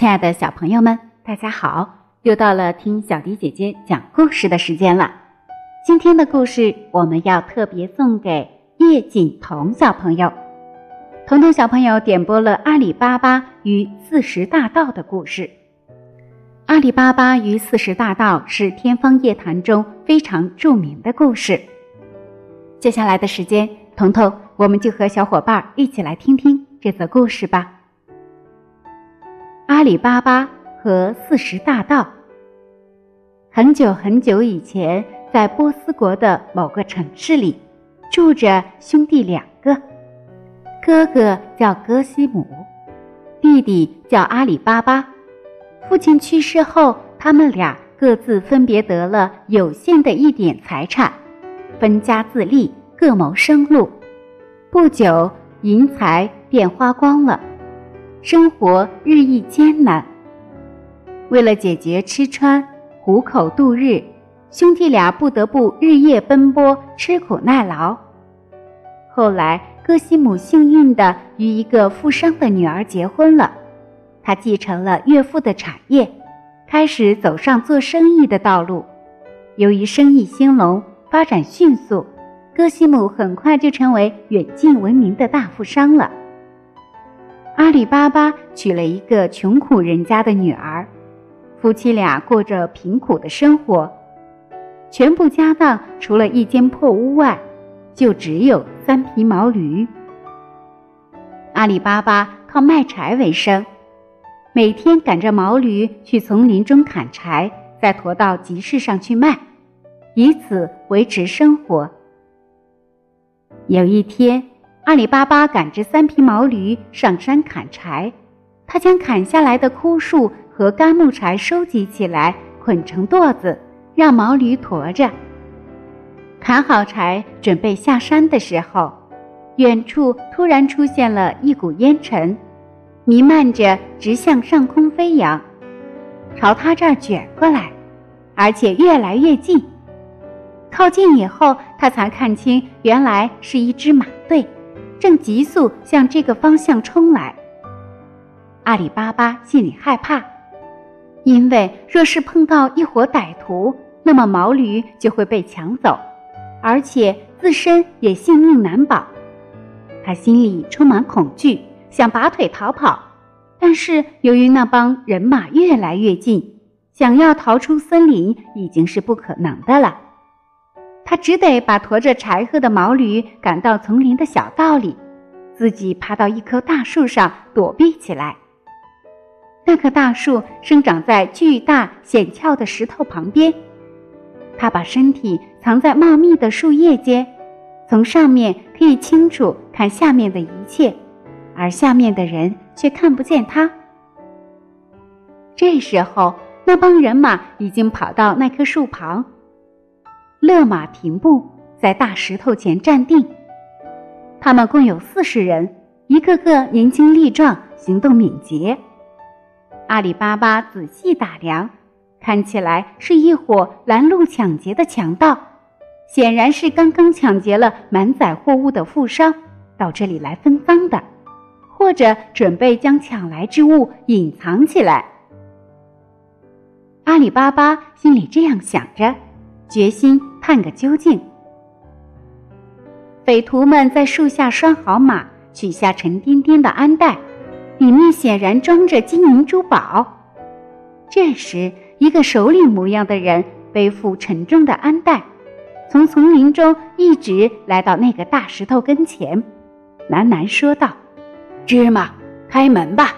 亲爱的小朋友们，大家好！又到了听小迪姐姐讲故事的时间了。今天的故事我们要特别送给叶锦彤小朋友。彤彤小朋友点播了阿里巴巴与四十大盗的故事。阿里巴巴与四十大盗是天方夜谭中非常著名的故事。接下来的时间，彤彤我们就和小伙伴一起来听听这则故事吧。阿里巴巴和四十大盗。很久很久以前，在波斯国的某个城市里，住着兄弟两个，哥哥叫哥西姆，弟弟叫阿里巴巴。父亲去世后，他们俩各自分别得了有限的一点财产，分家自立，各谋生路。不久，银财便花光了。生活日益艰难，为了解决吃穿、糊口度日，兄弟俩不得不日夜奔波，吃苦耐劳。后来，戈西姆幸运地与一个富商的女儿结婚了，他继承了岳父的产业，开始走上做生意的道路。由于生意兴隆，发展迅速，戈西姆很快就成为远近闻名的大富商了。阿里巴巴娶了一个穷苦人家的女儿，夫妻俩过着贫苦的生活，全部家当除了一间破屋外，就只有三匹毛驴。阿里巴巴靠卖柴为生，每天赶着毛驴去丛林中砍柴，再驮到集市上去卖，以此维持生活。有一天。阿里巴巴赶着三匹毛驴上山砍柴，他将砍下来的枯树和干木柴收集起来，捆成垛子，让毛驴驮着。砍好柴，准备下山的时候，远处突然出现了一股烟尘，弥漫着，直向上空飞扬，朝他这儿卷过来，而且越来越近。靠近以后，他才看清，原来是一支马队。正急速向这个方向冲来。阿里巴巴心里害怕，因为若是碰到一伙歹徒，那么毛驴就会被抢走，而且自身也性命难保。他心里充满恐惧，想拔腿逃跑，但是由于那帮人马越来越近，想要逃出森林已经是不可能的了。他只得把驮着柴禾的毛驴赶到丛林的小道里，自己爬到一棵大树上躲避起来。那棵大树生长在巨大险峭的石头旁边，他把身体藏在茂密的树叶间，从上面可以清楚看下面的一切，而下面的人却看不见他。这时候，那帮人马已经跑到那棵树旁。勒马停步，在大石头前站定。他们共有四十人，一个个年轻力壮，行动敏捷。阿里巴巴仔细打量，看起来是一伙拦路抢劫的强盗，显然是刚刚抢劫了满载货物的富商，到这里来分赃的，或者准备将抢来之物隐藏起来。阿里巴巴心里这样想着。决心探个究竟。匪徒们在树下拴好马，取下沉甸甸的鞍袋，里面显然装着金银珠宝。这时，一个首领模样的人背负沉重的鞍袋，从丛林中一直来到那个大石头跟前，喃喃说道：“芝麻，开门吧！”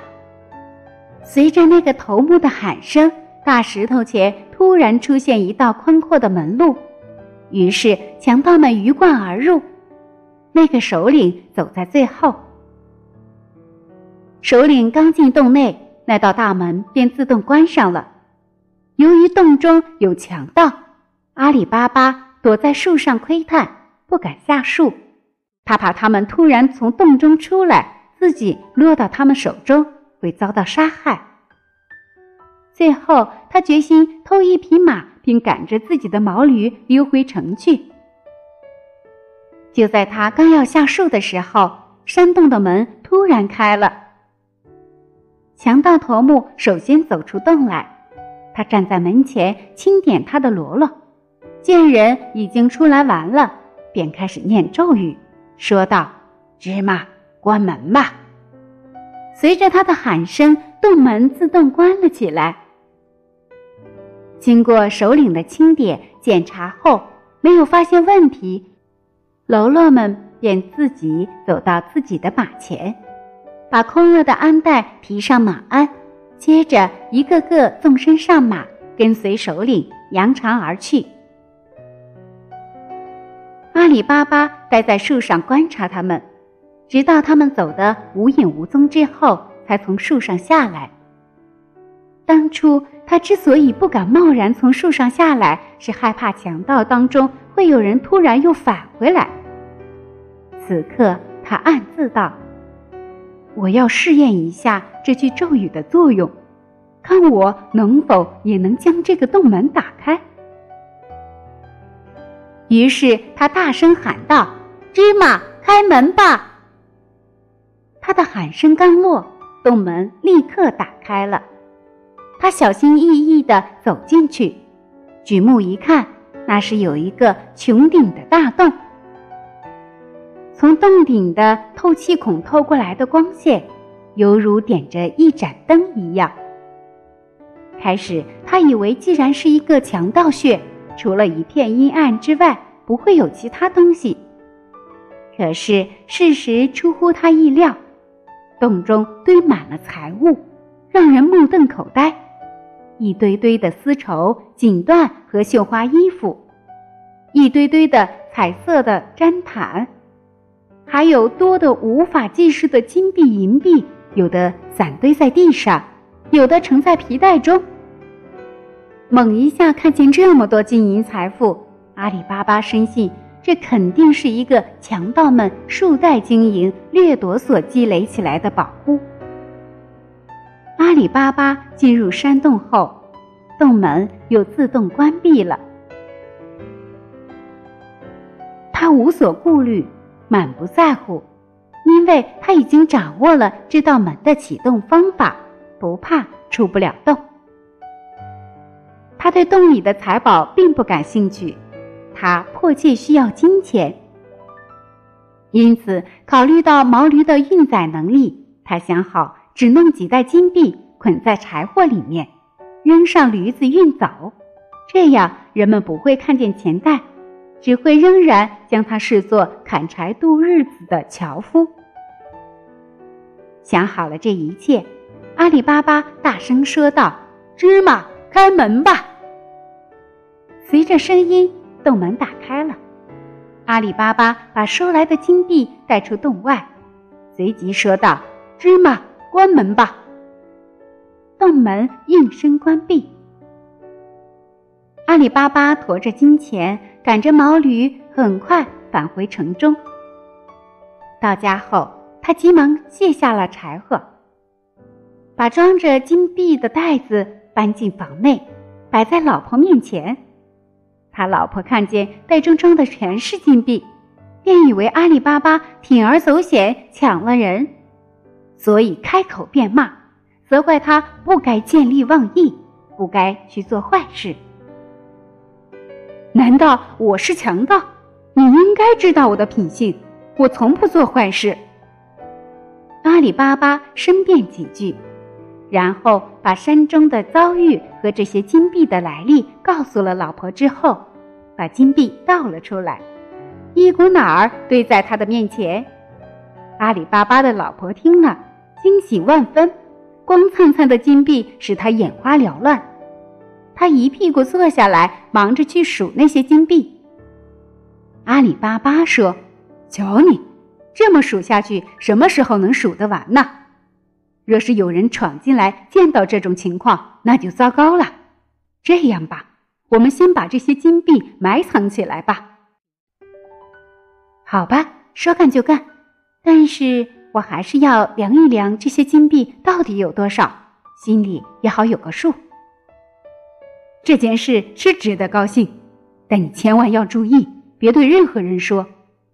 随着那个头目的喊声，大石头前。突然出现一道宽阔的门路，于是强盗们鱼贯而入。那个首领走在最后。首领刚进洞内，那道大门便自动关上了。由于洞中有强盗，阿里巴巴躲在树上窥探，不敢下树，他怕他们突然从洞中出来，自己落到他们手中，会遭到杀害。最后，他决心偷一匹马，并赶着自己的毛驴溜回城去。就在他刚要下树的时候，山洞的门突然开了。强盗头目首先走出洞来，他站在门前轻点他的罗罗，见人已经出来玩了，便开始念咒语，说道：“芝麻，关门吧。”随着他的喊声，洞门自动关了起来。经过首领的清点检查后，没有发现问题，喽啰们便自己走到自己的马前。把空了的鞍带提上马鞍，接着一个个纵身上马，跟随首领扬长而去。阿里巴巴待在树上观察他们，直到他们走得无影无踪之后，才从树上下来。当初他之所以不敢贸然从树上下来，是害怕强盗当中会有人突然又返回来。此刻他暗自道。我要试验一下这句咒语的作用，看我能否也能将这个洞门打开。于是他大声喊道：“芝麻，开门吧！”他的喊声刚落，洞门立刻打开了。他小心翼翼地走进去，举目一看，那是有一个穹顶的大洞。从洞顶的透气孔透过来的光线，犹如点着一盏灯一样。开始他以为，既然是一个强盗穴，除了一片阴暗之外，不会有其他东西。可是事实出乎他意料，洞中堆满了财物，让人目瞪口呆：一堆堆的丝绸、锦缎和绣花衣服，一堆堆的彩色的毡毯。还有多的无法计数的金币、银币，有的散堆在地上，有的盛在皮带中。猛一下看见这么多金银财富，阿里巴巴深信这肯定是一个强盗们数代经营掠夺所积累起来的宝物。阿里巴巴进入山洞后，洞门又自动关闭了，他无所顾虑。满不在乎，因为他已经掌握了这道门的启动方法，不怕出不了洞。他对洞里的财宝并不感兴趣，他迫切需要金钱。因此，考虑到毛驴的运载能力，他想好只弄几袋金币捆在柴火里面，扔上驴子运走，这样人们不会看见钱袋。只会仍然将他视作砍柴度日子的樵夫。想好了这一切，阿里巴巴大声说道：“芝麻，开门吧！”随着声音，洞门打开了。阿里巴巴把收来的金币带出洞外，随即说道：“芝麻，关门吧！”洞门应声关闭。阿里巴巴驮着金钱。赶着毛驴，很快返回城中。到家后，他急忙卸下了柴火，把装着金币的袋子搬进房内，摆在老婆面前。他老婆看见袋中装的全是金币，便以为阿里巴巴铤而走险抢了人，所以开口便骂，责怪他不该见利忘义，不该去做坏事。难道我是强盗？你应该知道我的品性，我从不做坏事。阿里巴巴申辩几句，然后把山中的遭遇和这些金币的来历告诉了老婆之后，把金币倒了出来，一股脑儿堆在他的面前。阿里巴巴的老婆听了，惊喜万分，光灿灿的金币使他眼花缭乱。他一屁股坐下来，忙着去数那些金币。阿里巴巴说：“瞧你，这么数下去，什么时候能数得完呢？若是有人闯进来，见到这种情况，那就糟糕了。这样吧，我们先把这些金币埋藏起来吧。”好吧，说干就干。但是我还是要量一量这些金币到底有多少，心里也好有个数。这件事是值得高兴，但你千万要注意，别对任何人说，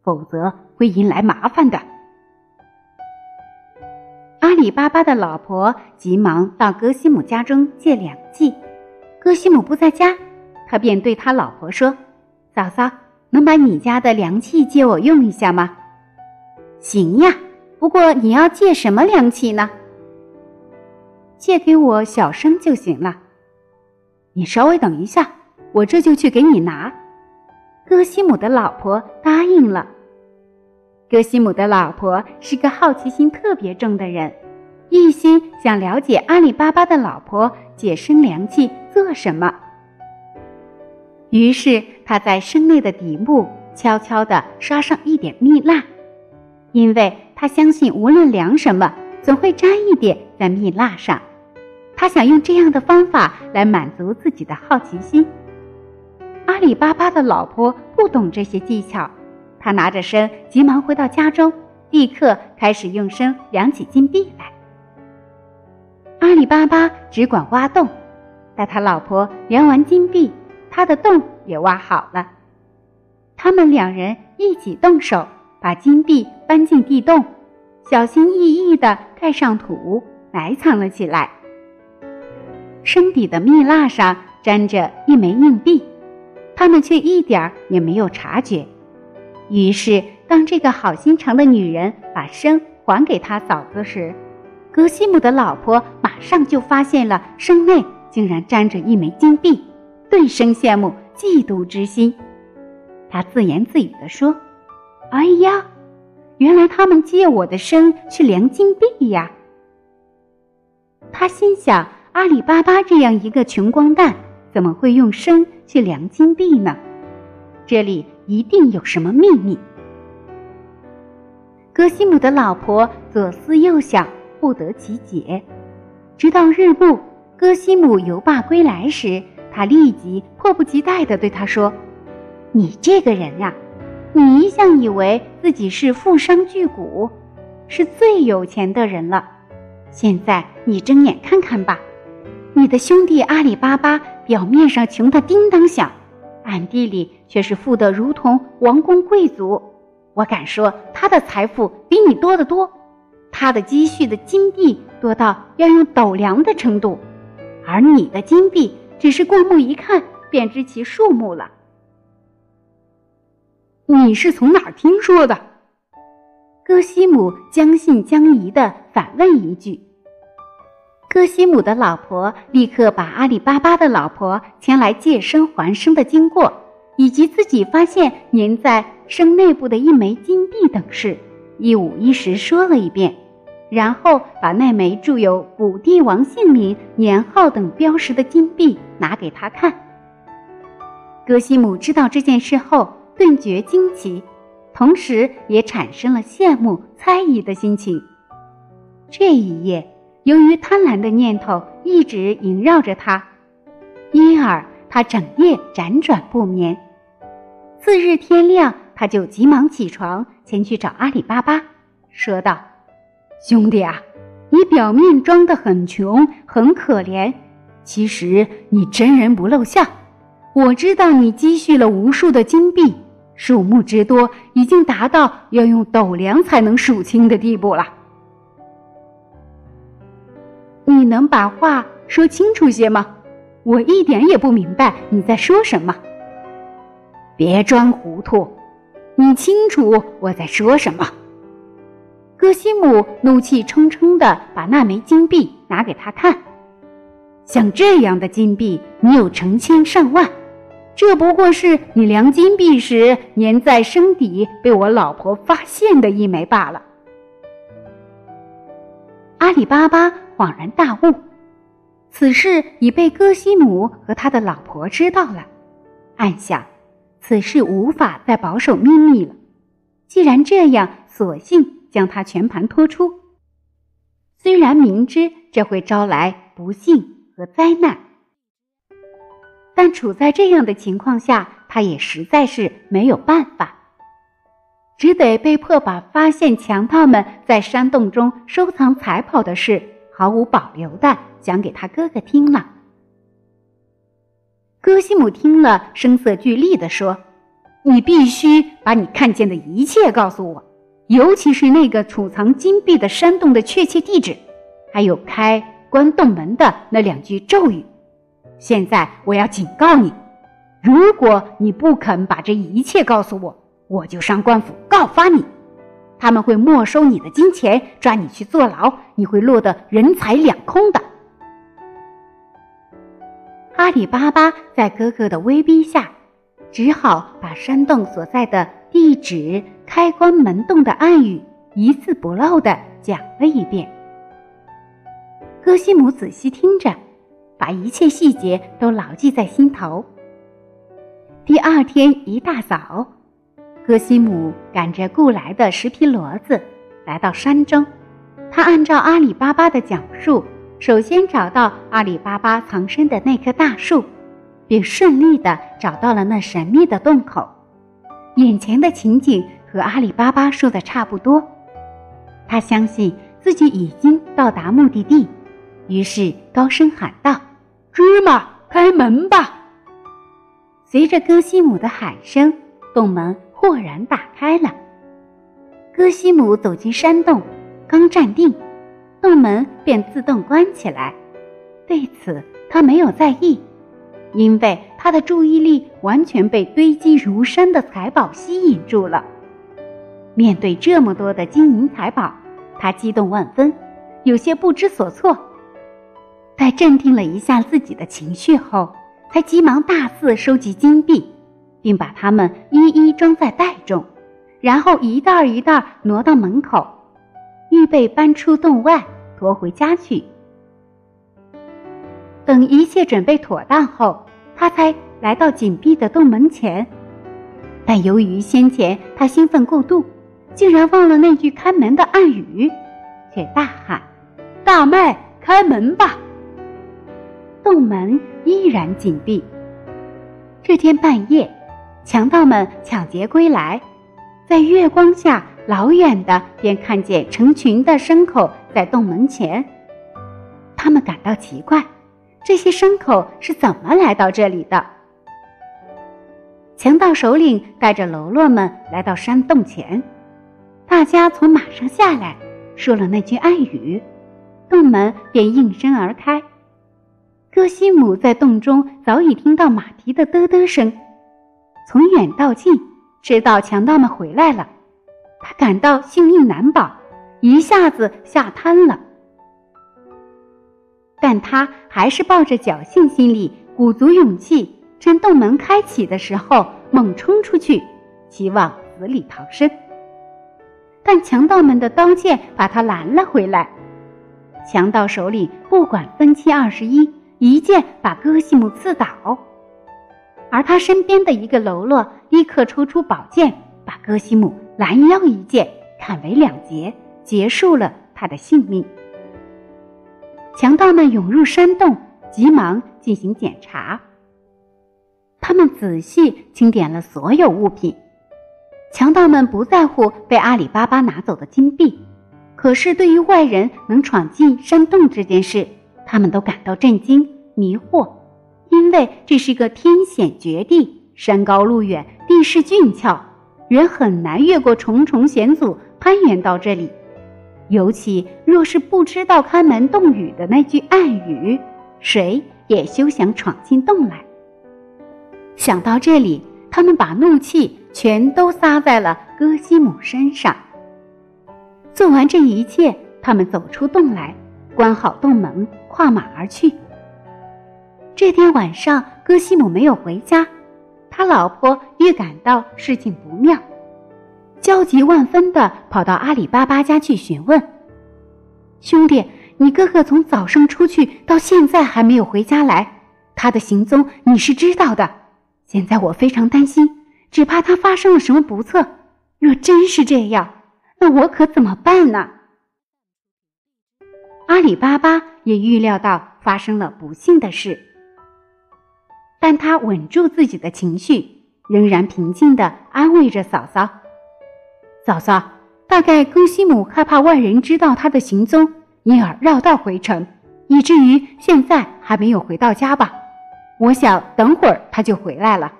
否则会引来麻烦的。阿里巴巴的老婆急忙到戈西姆家中借凉气，戈西姆不在家，他便对他老婆说：“嫂嫂，能把你家的凉气借我用一下吗？”“行呀，不过你要借什么凉气呢？”“借给我小生就行了。”“你稍微等一下，我这就去给你拿。”戈西姆的老婆答应了。戈西姆的老婆是个好奇心特别重的人，一心想了解阿里巴巴的老婆借生凉气做什么。于是他在生内的底部悄悄地刷上一点蜜蜡，因为他相信无论量什么，总会沾一点在蜜蜡上。他想用这样的方法来满足自己的好奇心。阿里巴巴的老婆不懂这些技巧。他拿着绳，急忙回到家中，立刻开始用绳量起金币来。阿里巴巴只管挖洞，待他老婆量完金币，他的洞也挖好了。他们两人一起动手，把金币搬进地洞，小心翼翼地盖上土，埋藏了起来。身底的蜜蜡上粘着一枚硬币，他们却一点儿也没有察觉。于是，当这个好心肠的女人把生还给他嫂子时，格西姆的老婆马上就发现了生内竟然沾着一枚金币，顿生羡慕嫉妒之心。她自言自语地说：“哎呀，原来他们借我的身去量金币呀！”他心想：阿里巴巴这样一个穷光蛋，怎么会用身去量金币呢？这里。一定有什么秘密。格西姆的老婆左思右想，不得其解。直到日暮，格西姆游罢归来时，他立即迫不及待地对他说：“你这个人呀，你一向以为自己是富商巨贾，是最有钱的人了。现在你睁眼看看吧，你的兄弟阿里巴巴表面上穷得叮当响。”暗地里却是富得如同王公贵族，我敢说他的财富比你多得多，他的积蓄的金币多到要用斗量的程度，而你的金币只是过目一看便知其数目了。你是从哪儿听说的？戈西姆将信将疑的反问一句。戈西姆的老婆立刻把阿里巴巴的老婆前来借生还生的经过，以及自己发现粘在生内部的一枚金币等事，一五一十说了一遍，然后把那枚铸有古帝王姓名、年号等标识的金币拿给他看。戈西姆知道这件事后，顿觉惊奇，同时也产生了羡慕、猜疑的心情。这一夜。由于贪婪的念头一直萦绕着他，因而他整夜辗转不眠。次日天亮，他就急忙起床前去找阿里巴巴，说道：“兄弟啊，你表面装得很穷很可怜，其实你真人不露相。我知道你积蓄了无数的金币，数目之多，已经达到要用斗量才能数清的地步了。”你能把话说清楚些吗？我一点也不明白你在说什么。别装糊涂，你清楚我在说什么。戈西姆怒气冲冲地把那枚金币拿给他看。像这样的金币，你有成千上万，这不过是你量金币时粘在身底被我老婆发现的一枚罢了。阿里巴巴。恍然大悟，此事已被戈西姆和他的老婆知道了。暗想，此事无法再保守秘密了。既然这样，索性将他全盘托出。虽然明知这会招来不幸和灾难，但处在这样的情况下，他也实在是没有办法，只得被迫把发现强盗们在山洞中收藏财宝的事。毫无保留的讲给他哥哥听了。戈西姆听了，声色俱厉地说：“你必须把你看见的一切告诉我，尤其是那个储藏金币的山洞的确切地址，还有开关洞门的那两句咒语。现在我要警告你，如果你不肯把这一切告诉我，我就上官府告发你。他们会没收你的金钱，抓你去坐牢，你会落得人财两空的。阿里巴巴在哥哥的威逼下，只好把山洞所在的地址、开关门洞的暗语一字不漏的讲了一遍。戈西姆仔细听着，把一切细节都牢记在心头。第二天一大早，戈西姆赶着雇来的十匹骡子来到山中，他按照阿里巴巴的讲述。首先找到阿里巴巴藏身的那棵大树，并顺利地找到了那神秘的洞口。眼前的情景和阿里巴巴说的差不多，他相信自己已经到达目的地，于是高声喊道：“芝麻，开门吧！”随着戈西姆的喊声，洞门豁然打开了。戈西姆走进山洞，刚站定。洞门便自动关起来，对此他没有在意，因为他的注意力完全被堆积如山的财宝吸引住了。面对这么多的金银财宝，他激动万分，有些不知所措。在镇定了一下自己的情绪后，才急忙大肆收集金币，并把它们一一装在袋中，然后一袋一袋挪到门口，预备搬出洞外。驮回家去。等一切准备妥当后，他才来到紧闭的洞门前。但由于先前他兴奋过度，竟然忘了那句开门的暗语，却大喊：“大麦，开门吧！”洞门依然紧闭。这天半夜，强盗们抢劫归来，在月光下。老远的便看见成群的牲口在洞门前，他们感到奇怪，这些牲口是怎么来到这里的？强盗首领带着喽啰们来到山洞前，大家从马上下来，说了那句暗语，洞门便应声而开。戈西姆在洞中早已听到马蹄的嘚嘚声，从远到近，知道强盗们回来了。他感到性命难保，一下子吓瘫了。但他还是抱着侥幸心理，鼓足勇气，趁洞门开启的时候猛冲出去，希望死里逃生。但强盗们的刀剑把他拦了回来。强盗首领不管分七二十一，一剑把戈西姆刺倒，而他身边的一个喽啰立刻抽出宝剑，把戈西姆。拦腰一剑砍为两截，结束了他的性命。强盗们涌入山洞，急忙进行检查。他们仔细清点了所有物品。强盗们不在乎被阿里巴巴拿走的金币，可是对于外人能闯进山洞这件事，他们都感到震惊、迷惑，因为这是个天险绝地，山高路远，地势峻峭。人很难越过重重险阻攀援到这里，尤其若是不知道看门洞语的那句暗语，谁也休想闯进洞来。想到这里，他们把怒气全都撒在了戈西姆身上。做完这一切，他们走出洞来，关好洞门，跨马而去。这天晚上，戈西姆没有回家。他老婆预感到事情不妙，焦急万分的跑到阿里巴巴家去询问：“兄弟，你哥哥从早上出去到现在还没有回家来，他的行踪你是知道的。现在我非常担心，只怕他发生了什么不测。若真是这样，那我可怎么办呢？”阿里巴巴也预料到发生了不幸的事。但他稳住自己的情绪，仍然平静地安慰着嫂嫂：“嫂嫂，大概戈西姆害怕外人知道他的行踪，因而绕道回城，以至于现在还没有回到家吧？我想等会儿他就回来了。”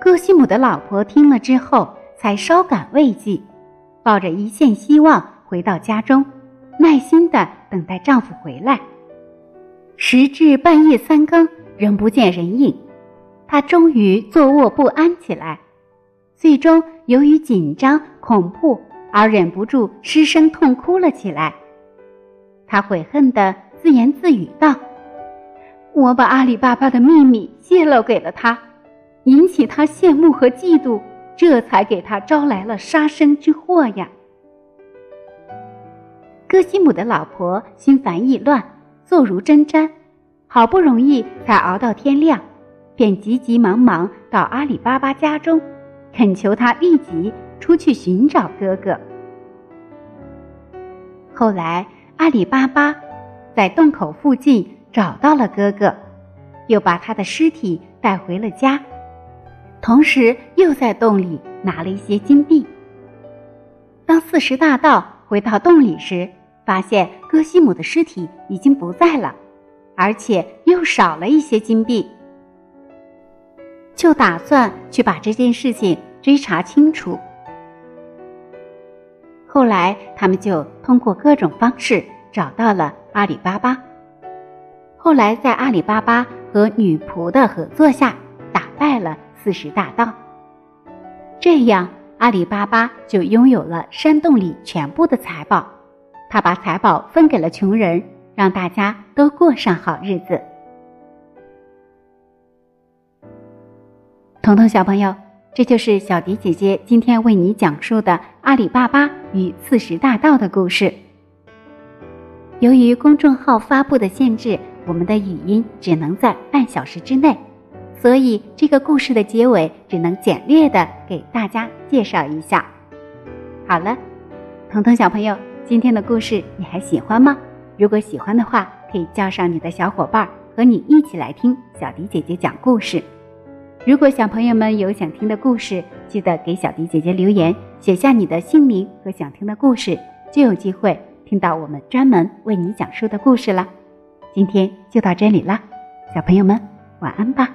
戈西姆的老婆听了之后，才稍感慰藉，抱着一线希望回到家中，耐心的等待丈夫回来。时至半夜三更，仍不见人影，她终于坐卧不安起来，最终由于紧张恐怖而忍不住失声痛哭了起来。她悔恨的自言自语道：“我把阿里巴巴的秘密泄露给了他，引起他羡慕和嫉妒，这才给他招来了杀身之祸呀。”戈西姆的老婆心烦意乱。坐如针毡，好不容易才熬到天亮，便急急忙忙到阿里巴巴家中，恳求他立即出去寻找哥哥。后来，阿里巴巴在洞口附近找到了哥哥，又把他的尸体带回了家，同时又在洞里拿了一些金币。当四十大盗回到洞里时，发现戈西姆的尸体已经不在了，而且又少了一些金币，就打算去把这件事情追查清楚。后来，他们就通过各种方式找到了阿里巴巴。后来，在阿里巴巴和女仆的合作下，打败了四十大盗。这样，阿里巴巴就拥有了山洞里全部的财宝。他把财宝分给了穷人，让大家都过上好日子。彤彤小朋友，这就是小迪姐姐今天为你讲述的阿里巴巴与四十大盗的故事。由于公众号发布的限制，我们的语音只能在半小时之内，所以这个故事的结尾只能简略的给大家介绍一下。好了，彤彤小朋友。今天的故事你还喜欢吗？如果喜欢的话，可以叫上你的小伙伴和你一起来听小迪姐姐讲故事。如果小朋友们有想听的故事，记得给小迪姐姐留言，写下你的姓名和想听的故事，就有机会听到我们专门为你讲述的故事了。今天就到这里啦，小朋友们晚安吧。